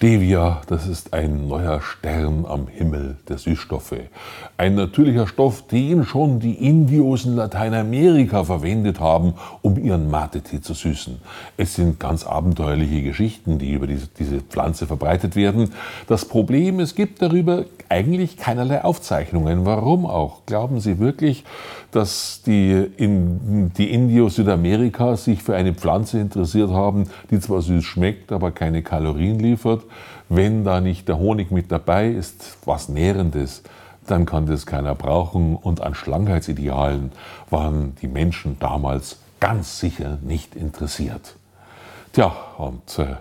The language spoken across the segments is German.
Stevia, das ist ein neuer Stern am Himmel der Süßstoffe. Ein natürlicher Stoff, den schon die Indios in Lateinamerika verwendet haben, um ihren Mate-Tee zu süßen. Es sind ganz abenteuerliche Geschichten, die über diese, diese Pflanze verbreitet werden. Das Problem, es gibt darüber eigentlich keinerlei Aufzeichnungen. Warum auch? Glauben Sie wirklich, dass die, in, die Indios Südamerika sich für eine Pflanze interessiert haben, die zwar süß schmeckt, aber keine Kalorien liefert? Wenn da nicht der Honig mit dabei ist, was Nährendes, dann kann das keiner brauchen. Und an Schlankheitsidealen waren die Menschen damals ganz sicher nicht interessiert. Tja, und äh,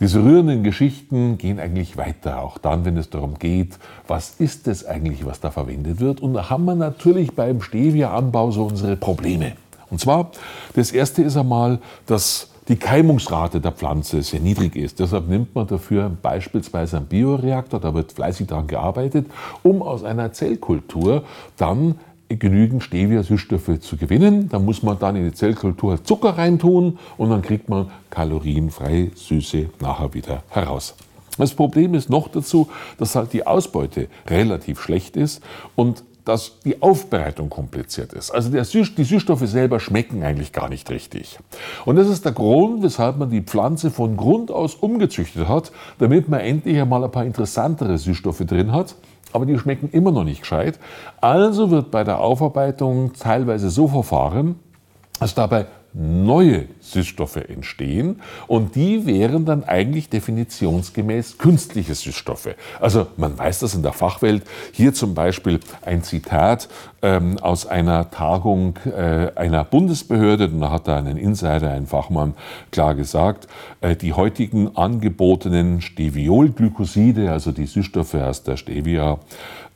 diese rührenden Geschichten gehen eigentlich weiter, auch dann, wenn es darum geht, was ist es eigentlich, was da verwendet wird. Und da haben wir natürlich beim Stevia-Anbau so unsere Probleme. Und zwar, das erste ist einmal, dass die Keimungsrate der Pflanze sehr niedrig ist. Deshalb nimmt man dafür beispielsweise einen Bioreaktor, da wird fleißig daran gearbeitet, um aus einer Zellkultur dann genügend Stevia-Süßstoffe zu gewinnen. Da muss man dann in die Zellkultur Zucker reintun und dann kriegt man kalorienfreie Süße nachher wieder heraus. Das Problem ist noch dazu, dass halt die Ausbeute relativ schlecht ist und dass die Aufbereitung kompliziert ist. Also die Süßstoffe selber schmecken eigentlich gar nicht richtig. Und das ist der Grund, weshalb man die Pflanze von Grund aus umgezüchtet hat, damit man endlich einmal ein paar interessantere Süßstoffe drin hat aber die schmecken immer noch nicht gescheit. Also wird bei der Aufarbeitung teilweise so verfahren, dass dabei neue Süßstoffe entstehen und die wären dann eigentlich definitionsgemäß künstliche Süßstoffe. Also man weiß das in der Fachwelt. Hier zum Beispiel ein Zitat ähm, aus einer Tagung äh, einer Bundesbehörde. Da hat da ein Insider, ein Fachmann klar gesagt, äh, die heutigen angebotenen Steviolglykoside, also die Süßstoffe aus der Stevia,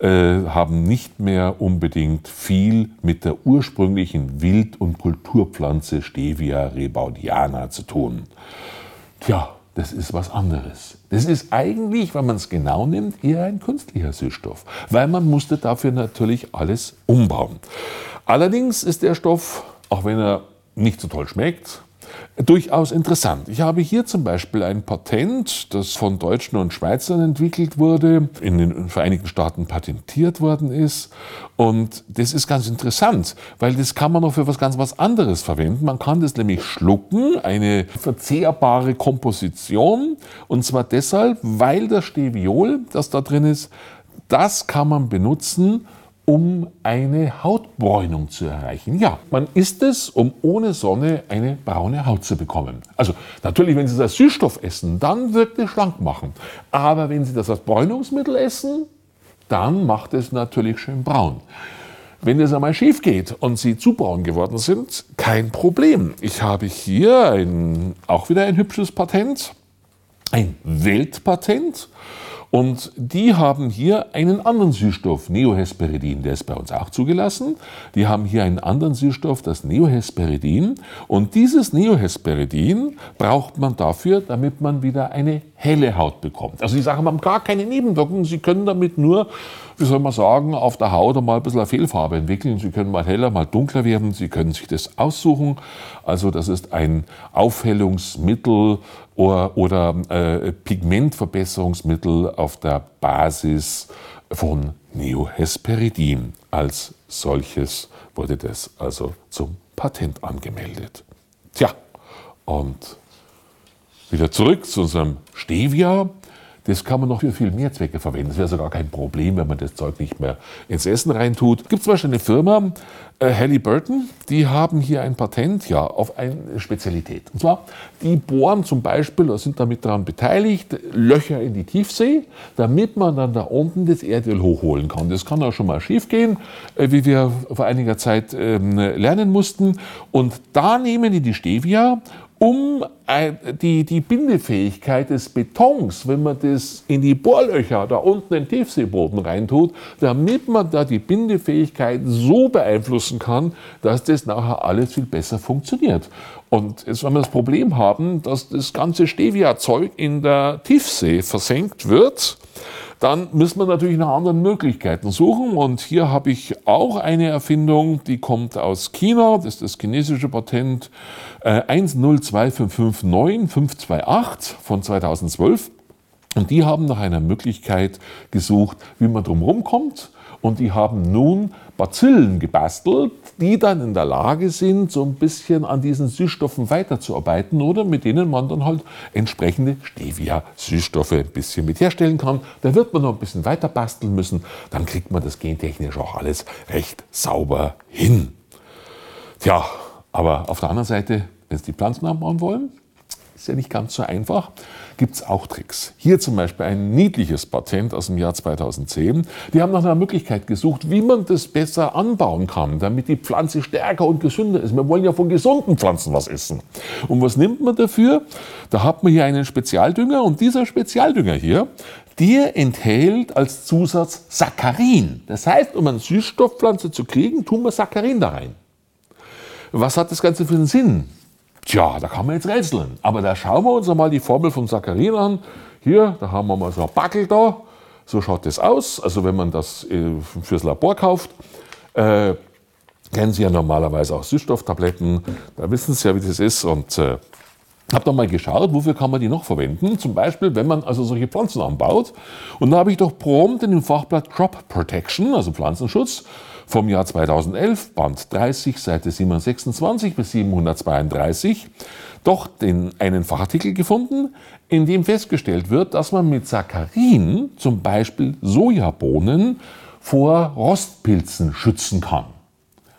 haben nicht mehr unbedingt viel mit der ursprünglichen Wild- und Kulturpflanze Stevia rebaudiana zu tun. Tja, das ist was anderes. Das ist eigentlich, wenn man es genau nimmt, eher ein künstlicher Süßstoff, weil man musste dafür natürlich alles umbauen. Allerdings ist der Stoff, auch wenn er nicht so toll schmeckt, durchaus interessant. Ich habe hier zum Beispiel ein Patent, das von Deutschen und Schweizern entwickelt wurde, in den Vereinigten Staaten patentiert worden ist. Und das ist ganz interessant, weil das kann man noch für was ganz was anderes verwenden. Man kann das nämlich schlucken, eine verzehrbare Komposition. Und zwar deshalb, weil das Steviol, das da drin ist, das kann man benutzen, um eine Hautbräunung zu erreichen. Ja, man isst es, um ohne Sonne eine braune Haut zu bekommen. Also natürlich, wenn Sie das Süßstoff essen, dann wirkt es schlank machen. Aber wenn Sie das als Bräunungsmittel essen, dann macht es natürlich schön braun. Wenn es einmal schief geht und Sie zu braun geworden sind, kein Problem. Ich habe hier ein, auch wieder ein hübsches Patent, ein Weltpatent. Und die haben hier einen anderen Süßstoff, Neohesperidin, der ist bei uns auch zugelassen. Die haben hier einen anderen Süßstoff, das Neohesperidin. Und dieses Neohesperidin braucht man dafür, damit man wieder eine helle Haut bekommt. Also die Sachen haben gar keine Nebenwirkungen. Sie können damit nur, wie soll man sagen, auf der Haut mal ein bisschen Fehlfarbe entwickeln. Sie können mal heller, mal dunkler werden. Sie können sich das aussuchen. Also das ist ein Aufhellungsmittel oder, oder äh, Pigmentverbesserungsmittel auf der Basis von Neohesperidin. Als solches wurde das also zum Patent angemeldet. Tja, und wieder zurück zu unserem Stevia. Das kann man noch für viel mehr Zwecke verwenden. Das wäre sogar kein Problem, wenn man das Zeug nicht mehr ins Essen reintut. Gibt zum Beispiel eine Firma, äh, Halliburton, die haben hier ein Patent ja, auf eine Spezialität. Und zwar, die bohren zum Beispiel, oder sind damit daran beteiligt, Löcher in die Tiefsee, damit man dann da unten das Erdöl hochholen kann. Das kann auch schon mal schief gehen, äh, wie wir vor einiger Zeit ähm, lernen mussten. Und da nehmen die die Stevia um die, die Bindefähigkeit des Betons, wenn man das in die Bohrlöcher da unten in den Tiefseeboden reintut, damit man da die Bindefähigkeit so beeinflussen kann, dass das nachher alles viel besser funktioniert. Und jetzt, wenn wir das Problem haben, dass das ganze Stevia-Zeug in der Tiefsee versenkt wird, dann müssen wir natürlich nach anderen Möglichkeiten suchen. Und hier habe ich auch eine Erfindung, die kommt aus China. Das ist das chinesische Patent äh, 102559 528 von 2012. Und die haben nach einer Möglichkeit gesucht, wie man drumherum kommt. Und die haben nun Bazillen gebastelt, die dann in der Lage sind, so ein bisschen an diesen Süßstoffen weiterzuarbeiten oder mit denen man dann halt entsprechende Stevia-Süßstoffe ein bisschen mit herstellen kann. Da wird man noch ein bisschen weiter basteln müssen, dann kriegt man das gentechnisch auch alles recht sauber hin. Tja, aber auf der anderen Seite, wenn Sie die Pflanzen anbauen wollen, ist ja nicht ganz so einfach. Gibt es auch Tricks. Hier zum Beispiel ein niedliches Patent aus dem Jahr 2010. Die haben nach einer Möglichkeit gesucht, wie man das besser anbauen kann, damit die Pflanze stärker und gesünder ist. Wir wollen ja von gesunden Pflanzen was essen. Und was nimmt man dafür? Da hat man hier einen Spezialdünger und dieser Spezialdünger hier, der enthält als Zusatz Saccharin. Das heißt, um eine Süßstoffpflanze zu kriegen, tun wir Saccharin da rein. Was hat das Ganze für einen Sinn? Tja, da kann man jetzt rätseln. Aber da schauen wir uns einmal die Formel von Saccharin an. Hier, da haben wir mal so ein Backel da. So schaut das aus. Also wenn man das äh, fürs Labor kauft, äh, kennen Sie ja normalerweise auch Süßstofftabletten. Da wissen Sie ja, wie das ist. Und äh, habe dann mal geschaut, wofür kann man die noch verwenden. Zum Beispiel, wenn man also solche Pflanzen anbaut. Und da habe ich doch prompt in dem Fachblatt Crop Protection, also Pflanzenschutz, vom Jahr 2011, Band 30, Seite 726 bis 732, doch den, einen Fachartikel gefunden, in dem festgestellt wird, dass man mit Saccharin, zum Beispiel Sojabohnen, vor Rostpilzen schützen kann.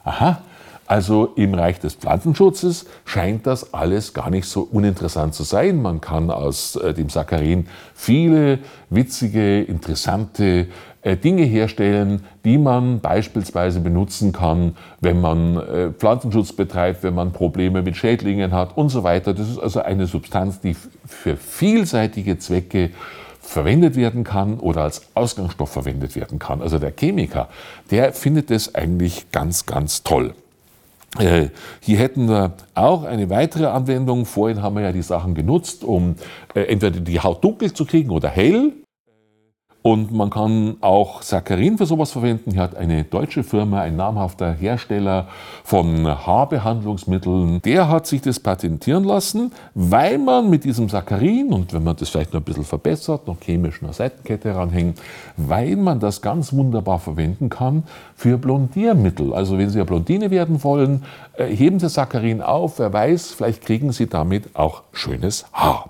Aha, also im Reich des Pflanzenschutzes scheint das alles gar nicht so uninteressant zu sein. Man kann aus äh, dem Saccharin viele witzige, interessante Dinge herstellen, die man beispielsweise benutzen kann, wenn man äh, Pflanzenschutz betreibt, wenn man Probleme mit Schädlingen hat und so weiter. Das ist also eine Substanz, die für vielseitige Zwecke verwendet werden kann oder als Ausgangsstoff verwendet werden kann. Also der Chemiker, der findet es eigentlich ganz, ganz toll. Äh, hier hätten wir auch eine weitere Anwendung. Vorhin haben wir ja die Sachen genutzt, um äh, entweder die Haut dunkel zu kriegen oder hell. Und man kann auch Saccharin für sowas verwenden. Hier hat eine deutsche Firma, ein namhafter Hersteller von Haarbehandlungsmitteln, der hat sich das patentieren lassen, weil man mit diesem Saccharin und wenn man das vielleicht noch ein bisschen verbessert, noch chemisch eine Seitenkette ranhängt, weil man das ganz wunderbar verwenden kann für Blondiermittel. Also wenn Sie ja Blondine werden wollen, äh, heben Sie Saccharin auf, wer weiß, vielleicht kriegen Sie damit auch schönes Haar.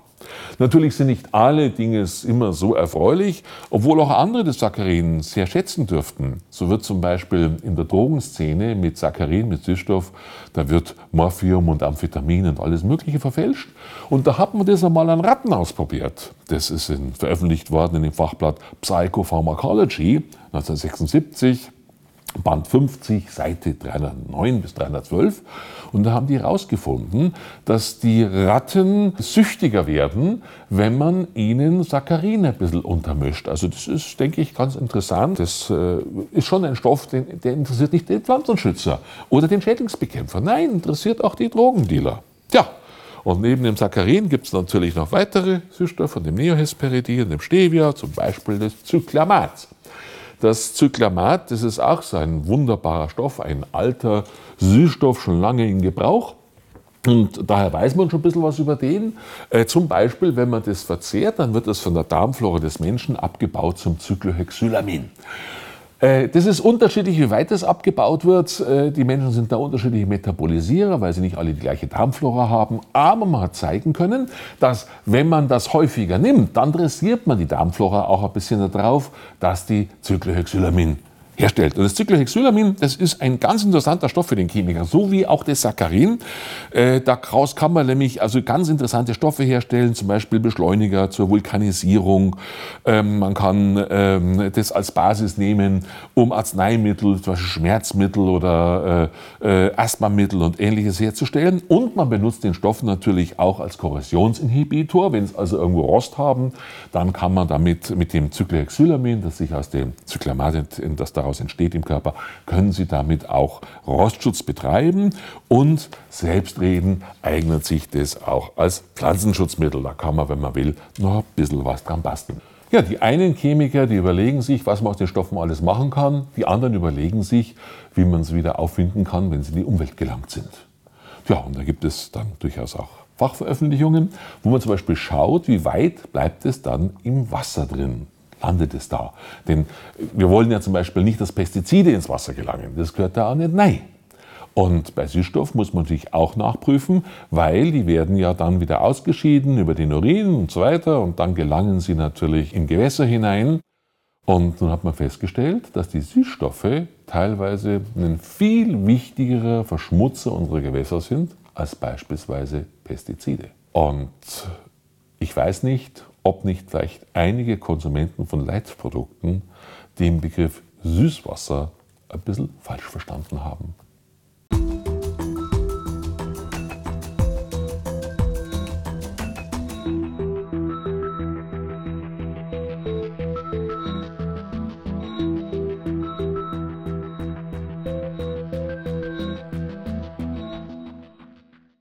Natürlich sind nicht alle Dinge immer so erfreulich, obwohl auch andere das Saccharin sehr schätzen dürften. So wird zum Beispiel in der Drogenszene mit Saccharin, mit Süßstoff, da wird Morphium und Amphetamin und alles Mögliche verfälscht. Und da hat man das einmal an Ratten ausprobiert. Das ist in, veröffentlicht worden in dem Fachblatt Psychopharmacology 1976. Band 50, Seite 309 bis 312. Und da haben die herausgefunden, dass die Ratten süchtiger werden, wenn man ihnen Saccharin ein bisschen untermischt. Also das ist, denke ich, ganz interessant. Das äh, ist schon ein Stoff, den, der interessiert nicht den Pflanzenschützer oder den Schädlingsbekämpfer. Nein, interessiert auch die Drogendealer. Tja, und neben dem Saccharin gibt es natürlich noch weitere Süßstoffe, von dem Neohesperidin, dem Stevia, zum Beispiel das Zyklamat. Das Zyklamat, das ist auch so ein wunderbarer Stoff, ein alter Süßstoff, schon lange in Gebrauch. Und daher weiß man schon ein bisschen was über den. Äh, zum Beispiel, wenn man das verzehrt, dann wird das von der Darmflora des Menschen abgebaut zum Cyclohexylamin. Äh, das ist unterschiedlich, wie weit das abgebaut wird. Äh, die Menschen sind da unterschiedliche Metabolisierer, weil sie nicht alle die gleiche Darmflora haben. Aber man hat zeigen können, dass wenn man das häufiger nimmt, dann dressiert man die Darmflora auch ein bisschen darauf, dass die Cyclohexylamin herstellt. Und das Cyclohexylamin, das ist ein ganz interessanter Stoff für den Chemiker, so wie auch das Saccharin. Äh, daraus kann man nämlich also ganz interessante Stoffe herstellen, zum Beispiel Beschleuniger zur Vulkanisierung. Ähm, man kann ähm, das als Basis nehmen, um Arzneimittel, zum Beispiel Schmerzmittel oder äh, äh, Asthmamittel und ähnliches herzustellen. Und man benutzt den Stoff natürlich auch als Korrosionsinhibitor. Wenn es also irgendwo Rost haben, dann kann man damit mit dem Cyclohexylamin, das sich aus dem Cyklamat, das daraus daraus entsteht im Körper, können Sie damit auch Rostschutz betreiben. Und Selbstreden eignet sich das auch als Pflanzenschutzmittel. Da kann man, wenn man will, noch ein bisschen was dran basteln. Ja, die einen Chemiker, die überlegen sich, was man aus den Stoffen alles machen kann. Die anderen überlegen sich, wie man sie wieder auffinden kann, wenn sie in die Umwelt gelangt sind. Ja, und da gibt es dann durchaus auch Fachveröffentlichungen, wo man zum Beispiel schaut, wie weit bleibt es dann im Wasser drin landet es da. Denn wir wollen ja zum Beispiel nicht, dass Pestizide ins Wasser gelangen. Das gehört da auch nicht. Nein. Und bei Süßstoff muss man sich auch nachprüfen, weil die werden ja dann wieder ausgeschieden über den Urin und so weiter und dann gelangen sie natürlich in Gewässer hinein. Und nun hat man festgestellt, dass die Süßstoffe teilweise ein viel wichtigerer Verschmutzer unserer Gewässer sind als beispielsweise Pestizide. Und ich weiß nicht, ob nicht vielleicht einige Konsumenten von Leitprodukten den Begriff Süßwasser ein bisschen falsch verstanden haben.